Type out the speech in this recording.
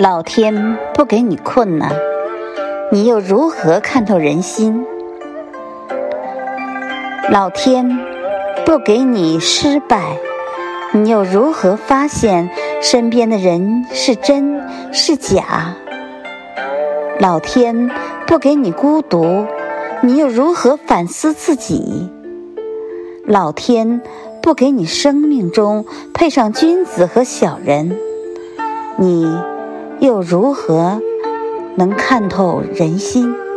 老天不给你困难，你又如何看透人心？老天不给你失败，你又如何发现身边的人是真是假？老天不给你孤独，你又如何反思自己？老天不给你生命中配上君子和小人，你？又如何能看透人心？